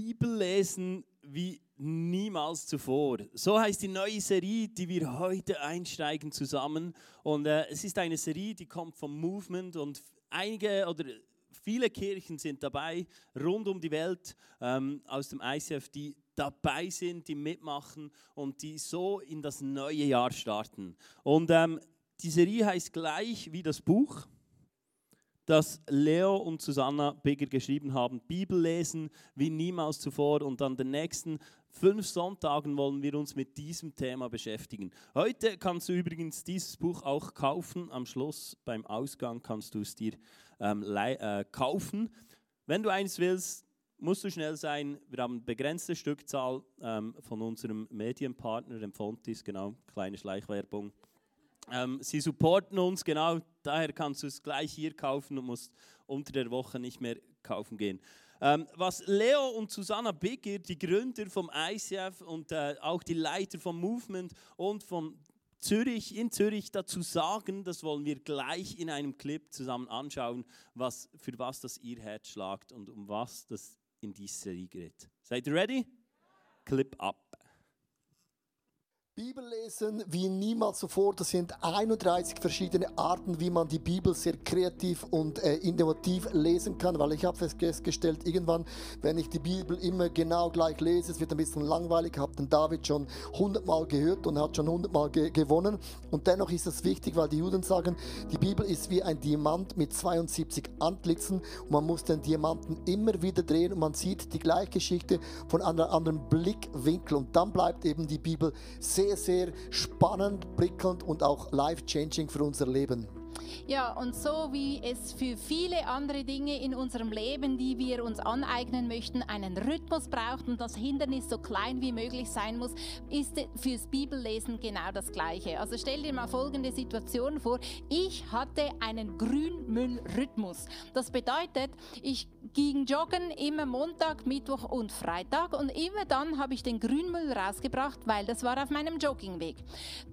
Bibel lesen wie niemals zuvor. So heißt die neue Serie, die wir heute einsteigen zusammen. Und äh, es ist eine Serie, die kommt vom Movement und einige oder viele Kirchen sind dabei, rund um die Welt ähm, aus dem ICF, die dabei sind, die mitmachen und die so in das neue Jahr starten. Und ähm, die Serie heißt gleich wie das Buch das Leo und Susanna Bigger geschrieben haben. Bibel lesen wie niemals zuvor und an den nächsten fünf Sonntagen wollen wir uns mit diesem Thema beschäftigen. Heute kannst du übrigens dieses Buch auch kaufen. Am Schluss beim Ausgang kannst du es dir ähm, äh, kaufen. Wenn du eins willst, musst du schnell sein. Wir haben eine begrenzte Stückzahl ähm, von unserem Medienpartner, dem Fontis, genau, kleine Schleichwerbung. Ähm, sie supporten uns, genau, daher kannst du es gleich hier kaufen und musst unter der Woche nicht mehr kaufen gehen. Ähm, was Leo und Susanna Bigger, die Gründer vom ICF und äh, auch die Leiter vom Movement und von Zürich, in Zürich dazu sagen, das wollen wir gleich in einem Clip zusammen anschauen, was, für was das ihr Herz schlagt und um was das in dieser Serie geht. Seid ihr ready? Clip up. Bibel lesen wie niemals zuvor. Das sind 31 verschiedene Arten, wie man die Bibel sehr kreativ und äh, innovativ lesen kann, weil ich habe festgestellt, irgendwann, wenn ich die Bibel immer genau gleich lese, es wird ein bisschen langweilig. Habe den David schon hundertmal gehört und hat schon hundertmal ge gewonnen. Und dennoch ist es wichtig, weil die Juden sagen, die Bibel ist wie ein Diamant mit 72 Antlitzen und man muss den Diamanten immer wieder drehen und man sieht die gleiche Geschichte von einem anderen Blickwinkel und dann bleibt eben die Bibel sehr sehr, sehr spannend, prickelnd und auch life-changing für unser Leben. Ja, und so wie es für viele andere Dinge in unserem Leben, die wir uns aneignen möchten, einen Rhythmus braucht und das Hindernis so klein wie möglich sein muss, ist fürs Bibellesen genau das Gleiche. Also stell dir mal folgende Situation vor. Ich hatte einen Grünmüllrhythmus. Das bedeutet, ich ging joggen immer Montag, Mittwoch und Freitag und immer dann habe ich den Grünmüll rausgebracht, weil das war auf meinem Joggingweg.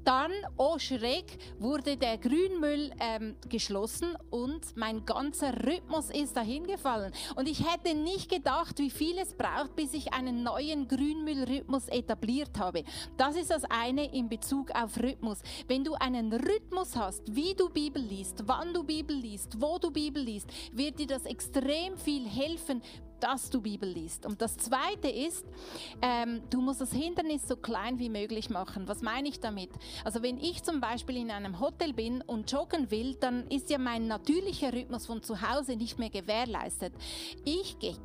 Dann, oh schräg, wurde der Grünmüll ähm, geschlossen und mein ganzer Rhythmus ist dahin gefallen. Und ich hätte nicht gedacht, wie viel es braucht, bis ich einen neuen Grünmüllrhythmus etabliert habe. Das ist das eine in Bezug auf Rhythmus. Wenn du einen Rhythmus hast, wie du Bibel liest, wann du Bibel liest, wo du Bibel liest, wird dir das extrem viel helfen, dass du Bibel liest. Und das Zweite ist, ähm, du musst das Hindernis so klein wie möglich machen. Was meine ich damit? Also wenn ich zum Beispiel in einem Hotel bin und joggen will, dann ist ja mein natürlicher Rhythmus von zu Hause nicht mehr gewährleistet. Ich gehe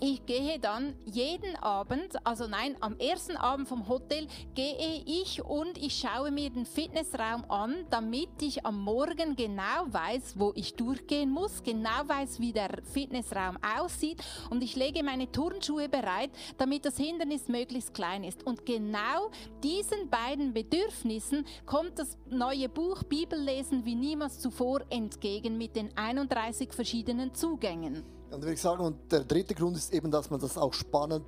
ich gehe dann jeden Abend, also nein, am ersten Abend vom Hotel gehe ich und ich schaue mir den Fitnessraum an, damit ich am Morgen genau weiß, wo ich durchgehen muss, genau weiß, wie der Fitnessraum aussieht und ich lege meine Turnschuhe bereit, damit das Hindernis möglichst klein ist. Und genau diesen beiden Bedürfnissen kommt das neue Buch Bibellesen wie niemals zuvor entgegen mit den 31 verschiedenen Zugängen. Und würde ich sagen, und der dritte Grund ist eben, dass man das auch spannend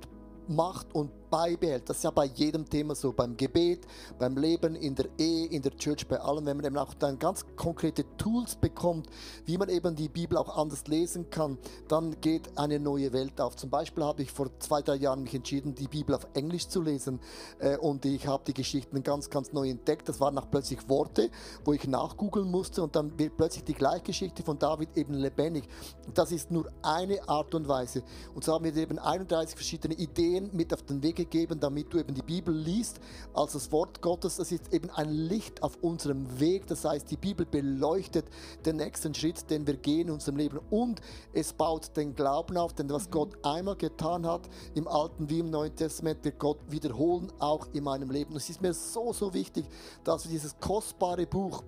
macht und beibehält. Das ist ja bei jedem Thema so, beim Gebet, beim Leben, in der Ehe, in der Church, bei allem, wenn man eben auch dann ganz konkrete Tools bekommt, wie man eben die Bibel auch anders lesen kann, dann geht eine neue Welt auf. Zum Beispiel habe ich vor zwei, drei Jahren mich entschieden, die Bibel auf Englisch zu lesen äh, und ich habe die Geschichten ganz, ganz neu entdeckt. Das waren auch plötzlich Worte, wo ich nachgoogeln musste und dann wird plötzlich die gleiche Geschichte von David eben lebendig. Das ist nur eine Art und Weise. Und so haben wir eben 31 verschiedene Ideen mit auf den Weg gegeben, damit du eben die Bibel liest als das Wort Gottes. Das ist eben ein Licht auf unserem Weg. Das heißt, die Bibel beleuchtet den nächsten Schritt, den wir gehen in unserem Leben. Und es baut den Glauben auf, denn was Gott einmal getan hat, im Alten wie im Neuen Testament, wird Gott wiederholen, auch in meinem Leben. Es ist mir so, so wichtig, dass wir dieses kostbare Buch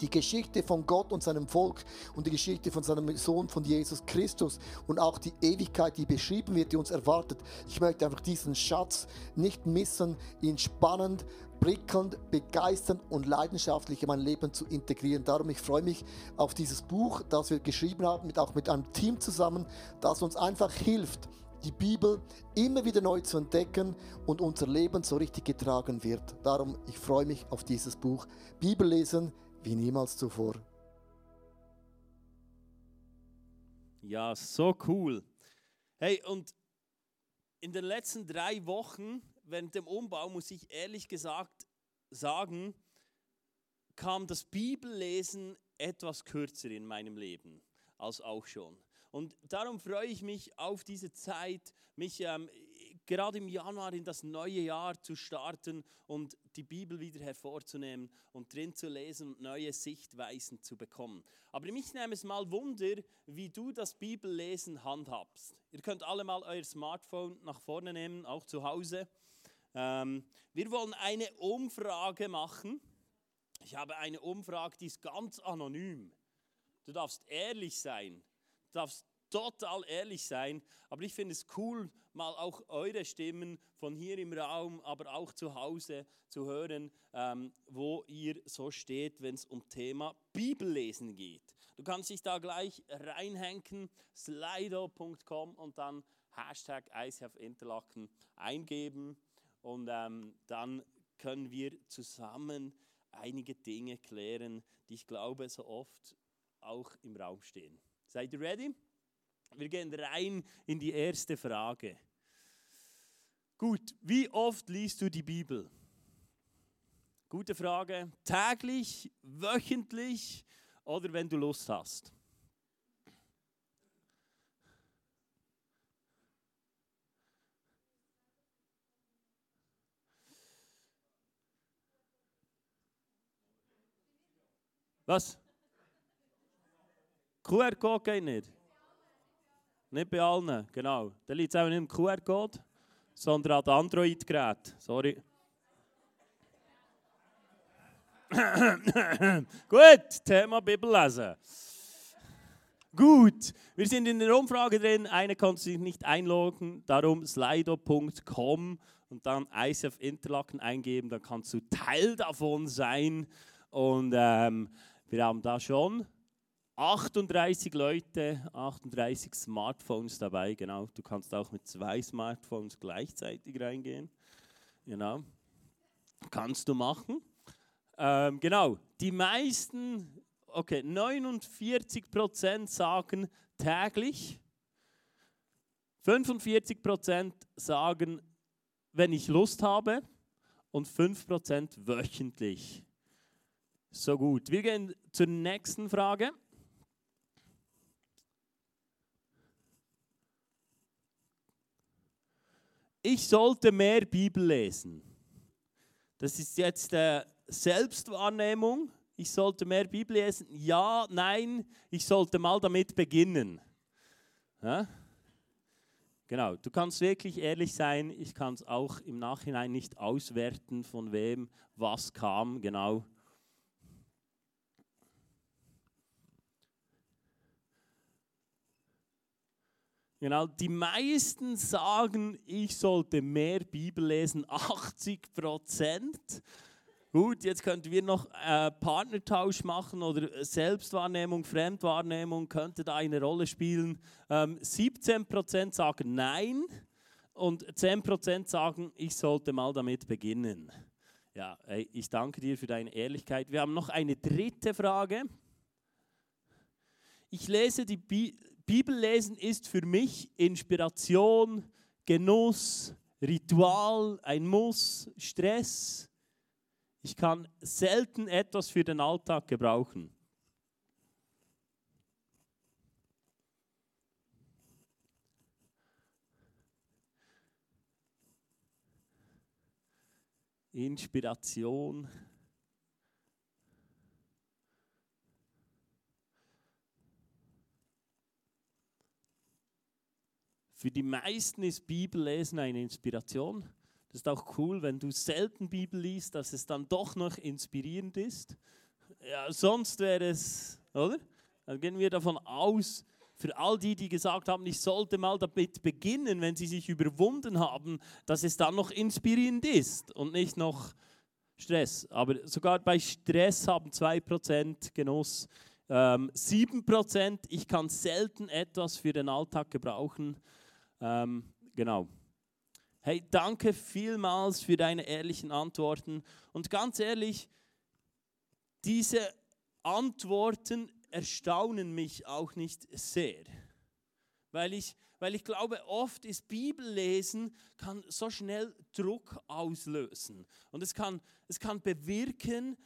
die Geschichte von Gott und seinem Volk und die Geschichte von seinem Sohn, von Jesus Christus und auch die Ewigkeit, die beschrieben wird, die uns erwartet. Ich möchte einfach diesen Schatz nicht missen, ihn spannend, prickelnd, begeisternd und leidenschaftlich in mein Leben zu integrieren. Darum, ich freue mich auf dieses Buch, das wir geschrieben haben, mit, auch mit einem Team zusammen, das uns einfach hilft, die Bibel immer wieder neu zu entdecken und unser Leben so richtig getragen wird. Darum, ich freue mich auf dieses Buch. Bibel lesen, wie niemals zuvor. Ja, so cool. Hey, und in den letzten drei Wochen während dem Umbau, muss ich ehrlich gesagt sagen, kam das Bibellesen etwas kürzer in meinem Leben als auch schon. Und darum freue ich mich auf diese Zeit, mich ähm, gerade im Januar in das neue Jahr zu starten und die Bibel wieder hervorzunehmen und drin zu lesen und neue Sichtweisen zu bekommen. Aber mich nehme es mal Wunder, wie du das Bibellesen handhabst. Ihr könnt alle mal euer Smartphone nach vorne nehmen, auch zu Hause. Ähm, wir wollen eine Umfrage machen. Ich habe eine Umfrage, die ist ganz anonym. Du darfst ehrlich sein. Du darfst total ehrlich sein. Aber ich finde es cool, mal auch eure Stimmen von hier im Raum, aber auch zu Hause zu hören, ähm, wo ihr so steht, wenn es um Thema Bibellesen geht. Du kannst dich da gleich reinhängen, slido.com und dann Hashtag ICF Interlaken eingeben und ähm, dann können wir zusammen einige Dinge klären, die ich glaube so oft auch im Raum stehen. Seid ihr ready? Wir gehen rein in die erste Frage. Gut, wie oft liest du die Bibel? Gute Frage. Täglich, wöchentlich oder wenn du Lust hast? Was? QR-Code geht nicht. Nicht bei allen, genau. Da liegt es auch nicht im QR-Code, sondern an Android-Gerät. Sorry. Gut, Thema Bibellesen. Gut, wir sind in der Umfrage drin. Eine konnte sich nicht einloggen, darum slido.com und dann ICF Interlaken eingeben. Dann kannst du Teil davon sein. Und ähm, wir haben da schon 38 Leute, 38 Smartphones dabei, genau. Du kannst auch mit zwei Smartphones gleichzeitig reingehen. Genau. Kannst du machen. Ähm, genau. Die meisten, okay, 49% sagen täglich. 45% sagen, wenn ich Lust habe. Und 5% wöchentlich. So gut. Wir gehen zur nächsten Frage. Ich sollte mehr Bibel lesen. Das ist jetzt äh, Selbstwahrnehmung. Ich sollte mehr Bibel lesen. Ja, nein, ich sollte mal damit beginnen. Ja? Genau, du kannst wirklich ehrlich sein. Ich kann es auch im Nachhinein nicht auswerten, von wem was kam. Genau, Genau, die meisten sagen, ich sollte mehr Bibel lesen, 80 Prozent. Gut, jetzt könnten wir noch äh, Partnertausch machen oder Selbstwahrnehmung, Fremdwahrnehmung könnte da eine Rolle spielen. Ähm, 17 Prozent sagen nein und 10 Prozent sagen, ich sollte mal damit beginnen. Ja, ich danke dir für deine Ehrlichkeit. Wir haben noch eine dritte Frage. Ich lese die Bibel Bibellesen ist für mich Inspiration, Genuss, Ritual, ein Muss, Stress. Ich kann selten etwas für den Alltag gebrauchen. Inspiration, Für die meisten ist Bibellesen eine Inspiration. Das ist auch cool, wenn du selten Bibel liest, dass es dann doch noch inspirierend ist. Ja, sonst wäre es, oder? Dann gehen wir davon aus, für all die, die gesagt haben, ich sollte mal damit beginnen, wenn sie sich überwunden haben, dass es dann noch inspirierend ist und nicht noch Stress. Aber sogar bei Stress haben 2% Genuss, ähm, 7%, ich kann selten etwas für den Alltag gebrauchen. Ähm, genau. Hey, danke vielmals für deine ehrlichen Antworten. Und ganz ehrlich, diese Antworten erstaunen mich auch nicht sehr. Weil ich Weil ich glaube, oft ist Bibellesen kann so schnell Druck auslösen. Und es kann, es kann bewirken,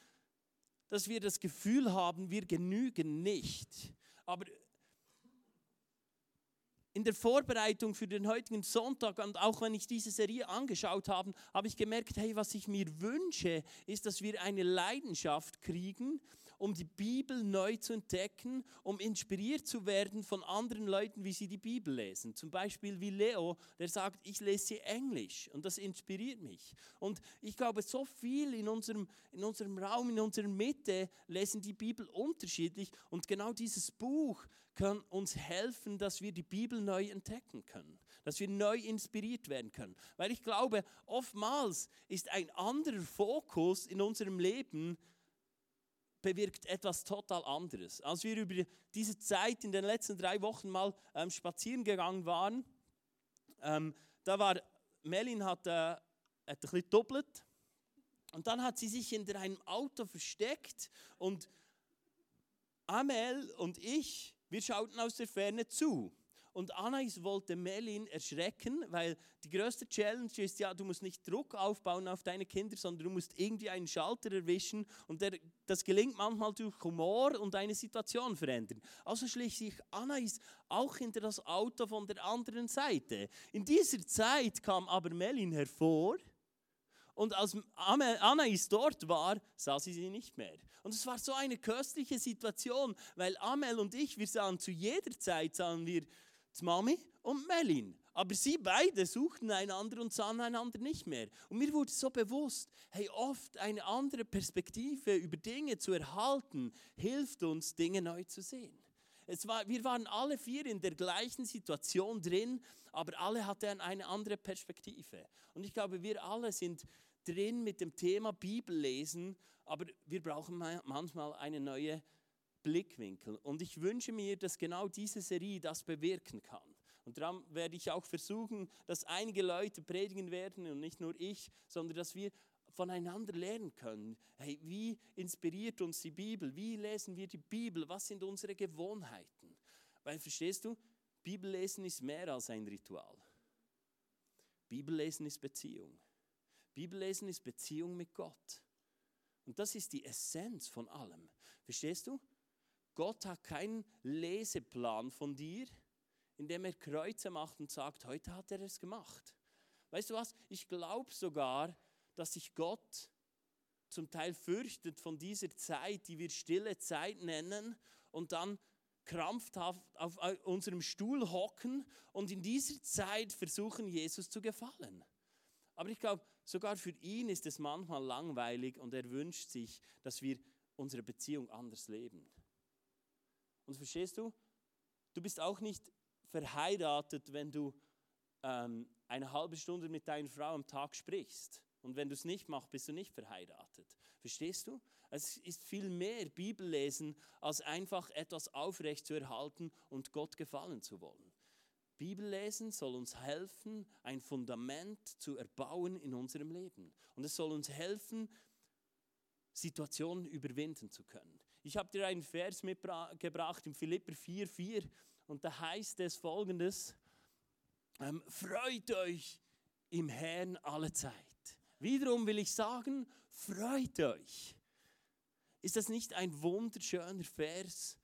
dass wir das Gefühl haben, wir genügen nicht. Aber in der Vorbereitung für den heutigen Sonntag und auch wenn ich diese Serie angeschaut habe, habe ich gemerkt, hey, was ich mir wünsche, ist, dass wir eine Leidenschaft kriegen, um die Bibel neu zu entdecken, um inspiriert zu werden von anderen Leuten, wie sie die Bibel lesen. Zum Beispiel wie Leo, der sagt, ich lese Englisch und das inspiriert mich. Und ich glaube, so viel in unserem, in unserem Raum, in unserer Mitte lesen die Bibel unterschiedlich und genau dieses Buch kann uns helfen, dass wir die Bibel neu entdecken können, dass wir neu inspiriert werden können. Weil ich glaube, oftmals ist ein anderer Fokus in unserem Leben bewirkt etwas total anderes. Als wir über diese Zeit in den letzten drei Wochen mal ähm, spazieren gegangen waren, ähm, da war Melin hat, äh, hat ein bisschen doppelt und dann hat sie sich hinter einem Auto versteckt und Amel und ich, wir schauten aus der Ferne zu. Und Anais wollte Melin erschrecken, weil die größte Challenge ist ja, du musst nicht Druck aufbauen auf deine Kinder, sondern du musst irgendwie einen Schalter erwischen und der, das gelingt manchmal durch Humor und eine Situation verändern. Also schlich sich Anais auch hinter das Auto von der anderen Seite. In dieser Zeit kam aber Melin hervor und als Anais dort war, sah sie sie nicht mehr. Und es war so eine köstliche Situation, weil Amel und ich, wir sahen zu jeder Zeit, sahen wir die Mami und Melin. Aber sie beide suchten einander und sahen einander nicht mehr. Und mir wurde so bewusst, hey, oft eine andere Perspektive über Dinge zu erhalten, hilft uns, Dinge neu zu sehen. Es war, wir waren alle vier in der gleichen Situation drin, aber alle hatten eine andere Perspektive. Und ich glaube, wir alle sind drin mit dem Thema Bibel lesen, aber wir brauchen manchmal eine neue Blickwinkel. Und ich wünsche mir, dass genau diese Serie das bewirken kann. Und darum werde ich auch versuchen, dass einige Leute predigen werden und nicht nur ich, sondern dass wir voneinander lernen können. Hey, wie inspiriert uns die Bibel? Wie lesen wir die Bibel? Was sind unsere Gewohnheiten? Weil, verstehst du, Bibellesen ist mehr als ein Ritual. Bibellesen ist Beziehung. Bibellesen ist Beziehung mit Gott. Und das ist die Essenz von allem. Verstehst du? Gott hat keinen Leseplan von dir, in dem er Kreuze macht und sagt, heute hat er es gemacht. Weißt du was? Ich glaube sogar, dass sich Gott zum Teil fürchtet von dieser Zeit, die wir stille Zeit nennen, und dann krampfhaft auf unserem Stuhl hocken und in dieser Zeit versuchen, Jesus zu gefallen. Aber ich glaube, sogar für ihn ist es manchmal langweilig und er wünscht sich, dass wir unsere Beziehung anders leben. Und verstehst du? Du bist auch nicht verheiratet, wenn du ähm, eine halbe Stunde mit deiner Frau am Tag sprichst. Und wenn du es nicht machst, bist du nicht verheiratet. Verstehst du? Es ist viel mehr Bibellesen, als einfach etwas aufrecht zu erhalten und Gott gefallen zu wollen. Bibellesen soll uns helfen, ein Fundament zu erbauen in unserem Leben. Und es soll uns helfen, Situationen überwinden zu können. Ich habe dir einen Vers mitgebracht in Philipper 4,4 und da heißt es folgendes: ähm, Freut euch im Herrn alle Zeit. Wiederum will ich sagen, freut euch. Ist das nicht ein wunderschöner Vers?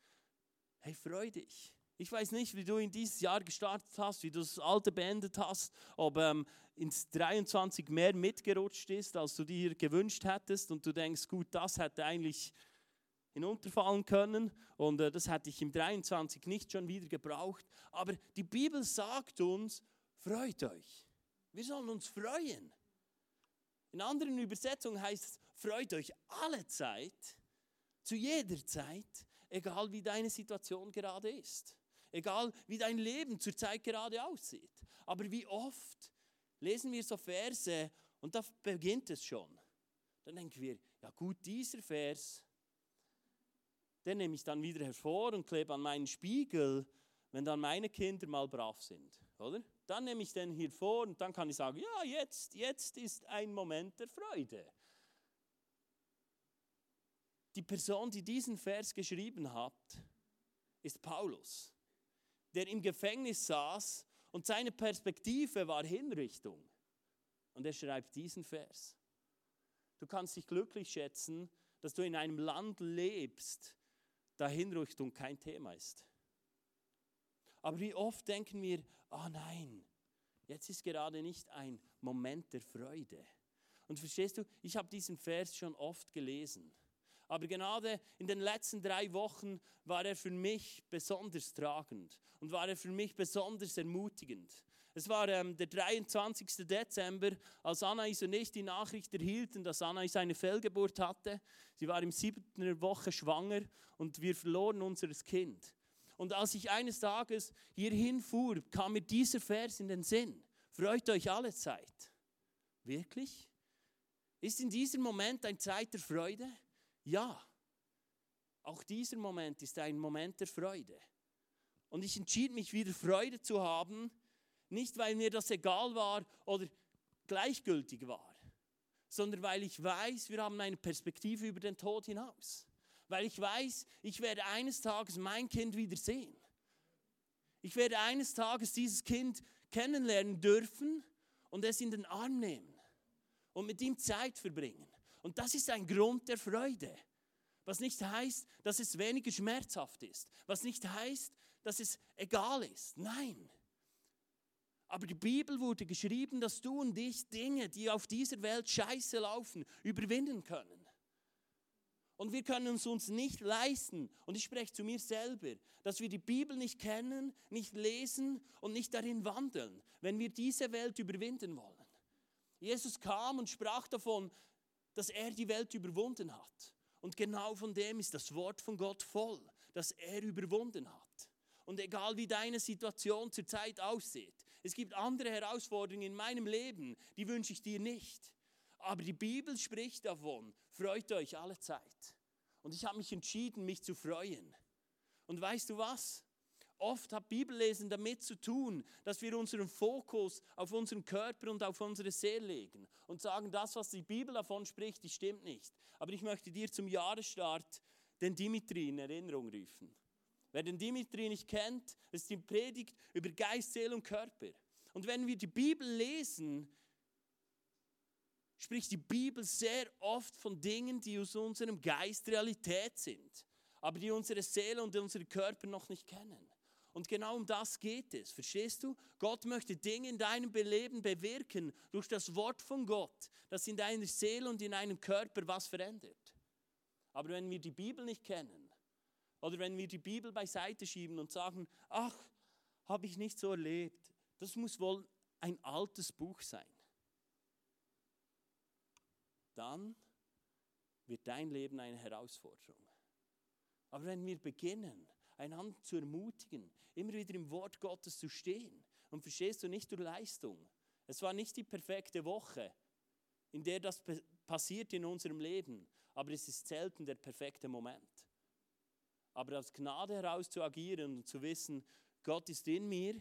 Hey, freu dich. Ich weiß nicht, wie du in dieses Jahr gestartet hast, wie du das alte beendet hast, ob ähm, ins 23 mehr mitgerutscht ist, als du dir gewünscht hättest und du denkst, gut, das hätte eigentlich hinunterfallen können und äh, das hätte ich im 23 nicht schon wieder gebraucht. Aber die Bibel sagt uns, freut euch. Wir sollen uns freuen. In anderen Übersetzungen heißt es, freut euch alle Zeit, zu jeder Zeit, egal wie deine Situation gerade ist. Egal wie dein Leben zurzeit gerade aussieht. Aber wie oft lesen wir so Verse und da beginnt es schon. Dann denken wir, ja gut, dieser Vers, den nehme ich dann wieder hervor und klebe an meinen Spiegel, wenn dann meine Kinder mal brav sind, oder? Dann nehme ich den hier vor und dann kann ich sagen, ja, jetzt, jetzt ist ein Moment der Freude. Die Person, die diesen Vers geschrieben hat, ist Paulus, der im Gefängnis saß Und seine Perspektive war Hinrichtung. Und er schreibt diesen Vers. Du kannst dich glücklich schätzen, dass du in einem Land lebst, da Hinrichtung kein Thema ist. Aber wie oft denken wir, oh nein, jetzt ist gerade nicht ein Moment der Freude. Und verstehst du, ich habe diesen Vers schon oft gelesen. Aber gerade in den letzten drei Wochen war er für mich besonders tragend und war er für mich besonders ermutigend. Es war ähm, der 23. Dezember, als Anais und ich die Nachricht erhielten, dass Anais eine Fehlgeburt hatte. Sie war im siebten Woche schwanger und wir verloren unser Kind. Und als ich eines Tages hierhin fuhr, kam mir dieser Vers in den Sinn. Freut euch alle Zeit. Wirklich? Ist in diesem Moment ein Zeit der Freude? Ja. Auch dieser Moment ist ein Moment der Freude. Und ich entschied mich wieder Freude zu haben, nicht weil mir das egal war oder gleichgültig war, sondern weil ich weiß, wir haben eine Perspektive über den Tod hinaus weil ich weiß, ich werde eines Tages mein Kind wiedersehen. Ich werde eines Tages dieses Kind kennenlernen dürfen und es in den Arm nehmen und mit ihm Zeit verbringen. Und das ist ein Grund der Freude. Was nicht heißt, dass es weniger schmerzhaft ist. Was nicht heißt, dass es egal ist. Nein. Aber die Bibel wurde geschrieben, dass du und ich Dinge, die auf dieser Welt scheiße laufen, überwinden können. Und wir können es uns nicht leisten, und ich spreche zu mir selber, dass wir die Bibel nicht kennen, nicht lesen und nicht darin wandeln, wenn wir diese Welt überwinden wollen. Jesus kam und sprach davon, dass er die Welt überwunden hat. Und genau von dem ist das Wort von Gott voll, dass er überwunden hat. Und egal wie deine Situation zurzeit aussieht, es gibt andere Herausforderungen in meinem Leben, die wünsche ich dir nicht. Aber die Bibel spricht davon, freut euch alle Zeit. Und ich habe mich entschieden, mich zu freuen. Und weißt du was? Oft hat Bibellesen damit zu tun, dass wir unseren Fokus auf unseren Körper und auf unsere Seele legen und sagen, das, was die Bibel davon spricht, das stimmt nicht. Aber ich möchte dir zum Jahresstart den Dimitri in Erinnerung rufen. Wer den Dimitri nicht kennt, ist die Predigt über Geist, Seele und Körper. Und wenn wir die Bibel lesen, spricht die Bibel sehr oft von Dingen, die aus unserem Geist Realität sind, aber die unsere Seele und unsere Körper noch nicht kennen. Und genau um das geht es. Verstehst du? Gott möchte Dinge in deinem Leben bewirken durch das Wort von Gott, das in deiner Seele und in deinem Körper was verändert. Aber wenn wir die Bibel nicht kennen oder wenn wir die Bibel beiseite schieben und sagen, ach, habe ich nicht so erlebt, das muss wohl ein altes Buch sein dann wird dein Leben eine Herausforderung. Aber wenn wir beginnen, einander zu ermutigen, immer wieder im Wort Gottes zu stehen, und verstehst du nicht durch Leistung. Es war nicht die perfekte Woche, in der das passiert in unserem Leben, aber es ist selten der perfekte Moment. Aber aus Gnade heraus zu agieren und zu wissen, Gott ist in mir,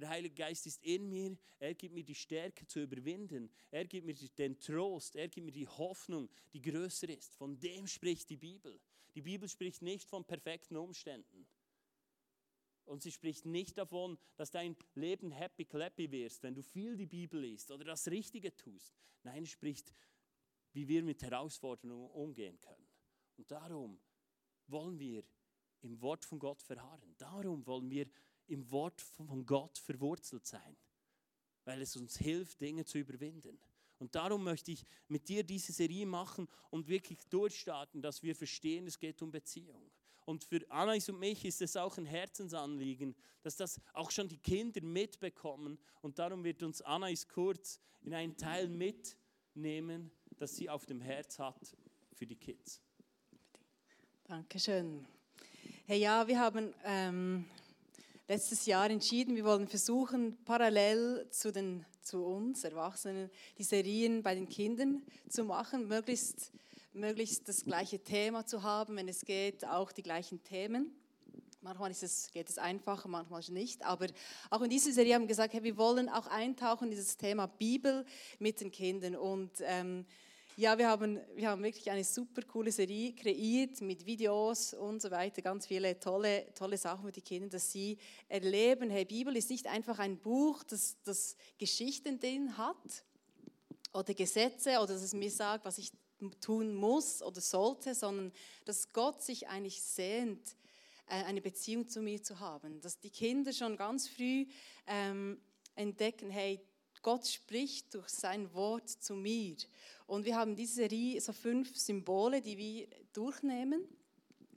der Heilige Geist ist in mir. Er gibt mir die Stärke zu überwinden. Er gibt mir den Trost. Er gibt mir die Hoffnung, die größer ist. Von dem spricht die Bibel. Die Bibel spricht nicht von perfekten Umständen. Und sie spricht nicht davon, dass dein Leben happy clappy wirst, wenn du viel die Bibel liest oder das Richtige tust. Nein, es spricht, wie wir mit Herausforderungen umgehen können. Und darum wollen wir im Wort von Gott verharren. Darum wollen wir im Wort von Gott verwurzelt sein, weil es uns hilft, Dinge zu überwinden. Und darum möchte ich mit dir diese Serie machen und wirklich durchstarten, dass wir verstehen, es geht um Beziehung. Und für Anais und mich ist es auch ein Herzensanliegen, dass das auch schon die Kinder mitbekommen. Und darum wird uns Anais kurz in einen Teil mitnehmen, das sie auf dem Herz hat für die Kids. Dankeschön. Hey, ja, wir haben ähm, letztes Jahr entschieden, wir wollen versuchen, parallel zu, den, zu uns Erwachsenen die Serien bei den Kindern zu machen, möglichst, möglichst das gleiche Thema zu haben, wenn es geht, auch die gleichen Themen. Manchmal es, geht es einfacher, manchmal nicht. Aber auch in dieser Serie haben wir gesagt, hey, wir wollen auch eintauchen in dieses Thema Bibel mit den Kindern. Und ähm, Ja, wir haben, wir haben wirklich eine super coole Serie kreiert mit Videos und so weiter, ganz viele tolle, tolle Sachen für die Kinder, dass sie erleben, hey, Bibel ist nicht einfach ein Buch, das, das Geschichten drin hat oder Gesetze oder dass es mir sagt, was ich tun muss oder sollte, sondern dass Gott sich eigentlich sehnt, äh, eine Beziehung zu mir zu haben. Dass die Kinder schon ganz früh ähm, entdecken, hey, Gott spricht durch sein Wort zu mir. Und wir haben diese Serie, so fünf Symbole, die wir durchnehmen.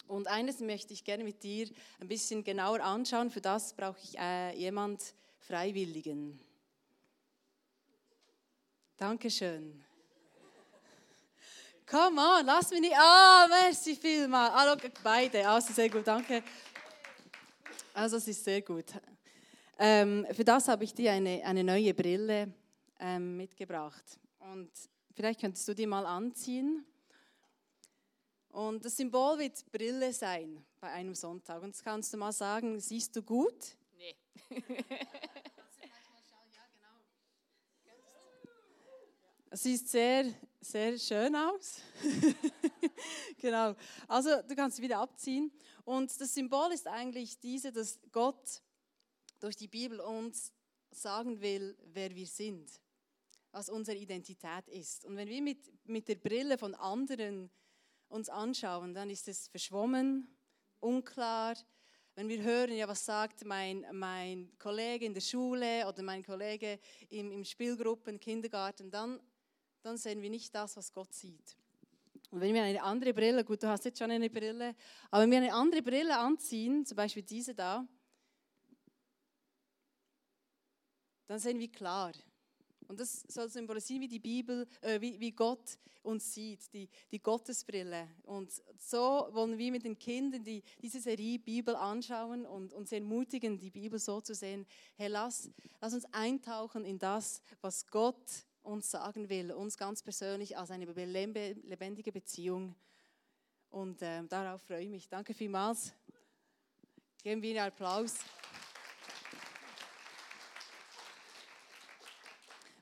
Und eines möchte ich gerne mit dir ein bisschen genauer anschauen. Für das brauche ich äh, jemand Freiwilligen. Dankeschön. Come on, lass mich nicht. Ah, oh, merci vielmal. Ah, beide. Also sehr gut, danke. Also es ist sehr gut. Ähm, für das habe ich dir eine, eine neue Brille ähm, mitgebracht. Und vielleicht könntest du die mal anziehen. Und das Symbol wird Brille sein bei einem Sonntag. Und jetzt kannst du mal sagen, siehst du gut? Nee. Es sieht sehr, sehr schön aus. genau. Also du kannst es wieder abziehen. Und das Symbol ist eigentlich diese, dass Gott durch die Bibel uns sagen will, wer wir sind, was unsere Identität ist. Und wenn wir mit, mit der Brille von anderen uns anschauen, dann ist es verschwommen, unklar. Wenn wir hören, ja, was sagt mein, mein Kollege in der Schule oder mein Kollege im, im Spielgruppen, Kindergarten, dann, dann sehen wir nicht das, was Gott sieht. Und wenn wir eine andere Brille, gut, du hast jetzt schon eine Brille, aber wenn wir eine andere Brille anziehen, zum Beispiel diese da, dann sehen wir klar. Und das soll symbolisieren, wie die Bibel, äh, wie, wie Gott uns sieht, die, die Gottesbrille. Und so wollen wir mit den Kindern die, diese Serie Bibel anschauen und uns ermutigen, die Bibel so zu sehen. Hey, lass, lass uns eintauchen in das, was Gott uns sagen will, uns ganz persönlich als eine lebendige Beziehung. Und äh, darauf freue ich mich. Danke vielmals. Geben wir einen Applaus.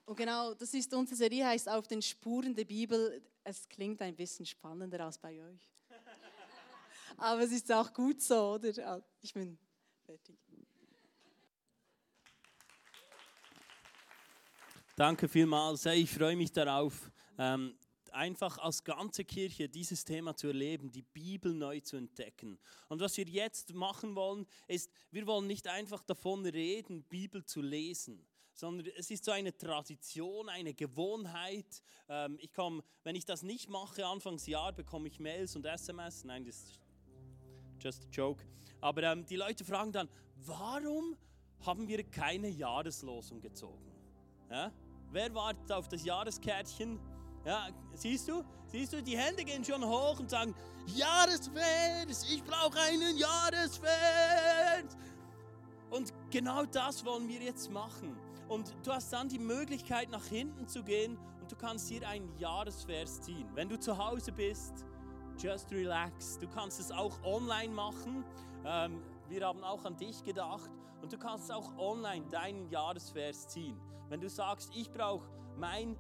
Und genau, das ist unsere Serie, heißt Auf den Spuren der Bibel. Es klingt ein bisschen spannender als bei euch. Aber es ist auch gut so, oder? Ich bin fertig. Danke vielmals. Ich freue mich darauf, ähm, einfach als ganze Kirche dieses Thema zu erleben, die Bibel neu zu entdecken. Und was wir jetzt machen wollen, ist, wir wollen nicht einfach davon reden, Bibel zu lesen, sondern es ist so eine Tradition, eine Gewohnheit. Ähm, ich komme, wenn ich das nicht mache, Anfangsjahr bekomme ich Mails und SMS. Nein, das ist just a joke. Aber ähm, die Leute fragen dann, warum haben wir keine Jahreslosung gezogen? Ja? Wer wartet auf das Jahreskärtchen? Ja, siehst du? Siehst du, die Hände gehen schon hoch und sagen, Jahresvers, ich brauche einen Jahresvers. Und genau das wollen wir jetzt machen. Und du hast dann die Möglichkeit, nach hinten zu gehen und du kannst hier einen Jahresvers ziehen. Wenn du zu Hause bist, just relax. Du kannst es auch online machen. Ähm, wir haben auch an dich gedacht. Und du kannst auch online deinen Jahresvers ziehen. Wenn du sagst, ich brauche mein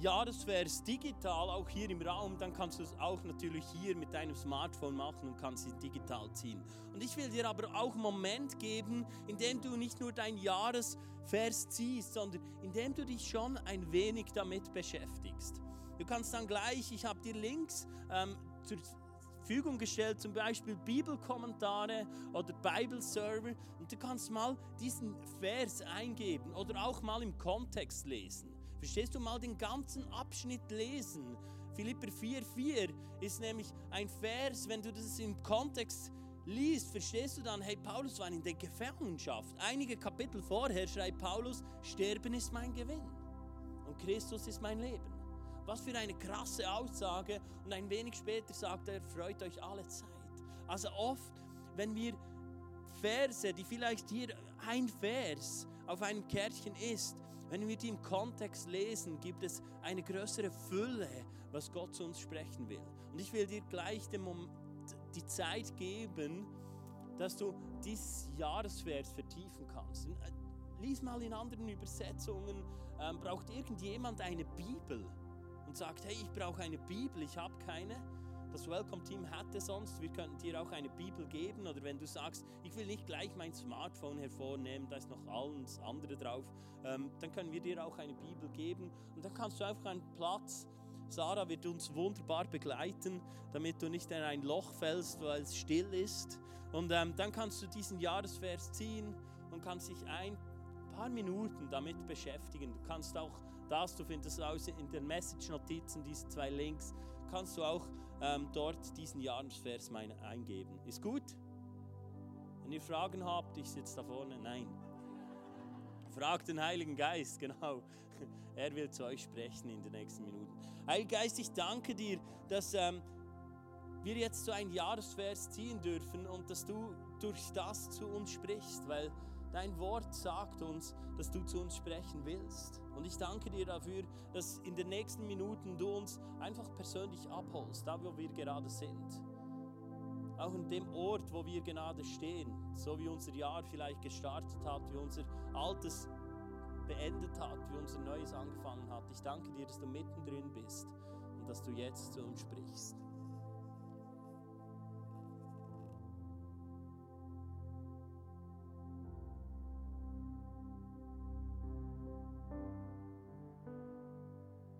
Jahresvers digital, auch hier im Raum, dann kannst du es auch natürlich hier mit deinem Smartphone machen und kannst es digital ziehen. Und ich will dir aber auch einen Moment geben, in dem du nicht nur dein Jahresvers ziehst, sondern in dem du dich schon ein wenig damit beschäftigst. Du kannst dann gleich, ich habe dir Links ähm, zur Verfügung gestellt, zum Beispiel Bibelkommentare oder Bible-Server und du kannst mal diesen Vers eingeben oder auch mal im Kontext lesen. Verstehst du mal den ganzen Abschnitt lesen? Philipper 4,4 ist nämlich ein Vers, wenn du das im Kontext liest, verstehst du dann, hey, Paulus war in der Gefangenschaft. Einige Kapitel vorher schreibt Paulus, Sterben ist mein Gewinn und Christus ist mein Leben. Was für eine krasse Aussage. Und ein wenig später sagt er, freut euch alle Zeit. Also oft, wenn wir Verse, die vielleicht hier ein Vers auf einem Kärtchen ist, wenn wir die im Kontext lesen, gibt es eine größere Fülle, was Gott zu uns sprechen will. Und ich will dir gleich Moment, die Zeit geben, dass du dieses Jahresvers vertiefen kannst. Äh, lies mal in anderen Übersetzungen, ähm, braucht irgendjemand eine Bibel? und sagt, hey, ich brauche eine Bibel, ich habe keine, das Welcome-Team hätte sonst, wir könnten dir auch eine Bibel geben. Oder wenn du sagst, ich will nicht gleich mein Smartphone hervornehmen, da ist noch alles andere drauf, ähm, dann können wir dir auch eine Bibel geben. Und dann kannst du einfach einen Platz. Sarah wird uns wunderbar begleiten, damit du nicht in ein Loch fällst, weil es still ist. Und ähm, dann kannst du diesen Jahresvers ziehen und kannst dich ein paar Minuten damit beschäftigen. Du kannst auch das, du findest aus in den Message-Notizen, diese zwei Links, kannst du auch ähm, dort diesen Jahresvers eingeben. Ist gut? Wenn ihr Fragen habt, ich sitze da vorne, nein. Fragt den Heiligen Geist, genau. Er will zu euch sprechen in den nächsten Minuten. Heiliger Geist, ich danke dir, dass ähm, wir jetzt so ein Jahresvers ziehen dürfen und dass du durch das zu uns sprichst, weil Dein Wort sagt uns, dass du zu uns sprechen willst. Und ich danke dir dafür, dass in den nächsten Minuten du uns einfach persönlich abholst, da wo wir gerade sind. Auch in dem Ort, wo wir gerade stehen, so wie unser Jahr vielleicht gestartet hat, wie unser altes beendet hat, wie unser neues angefangen hat. Ich danke dir, dass du mittendrin bist und dass du jetzt zu uns sprichst.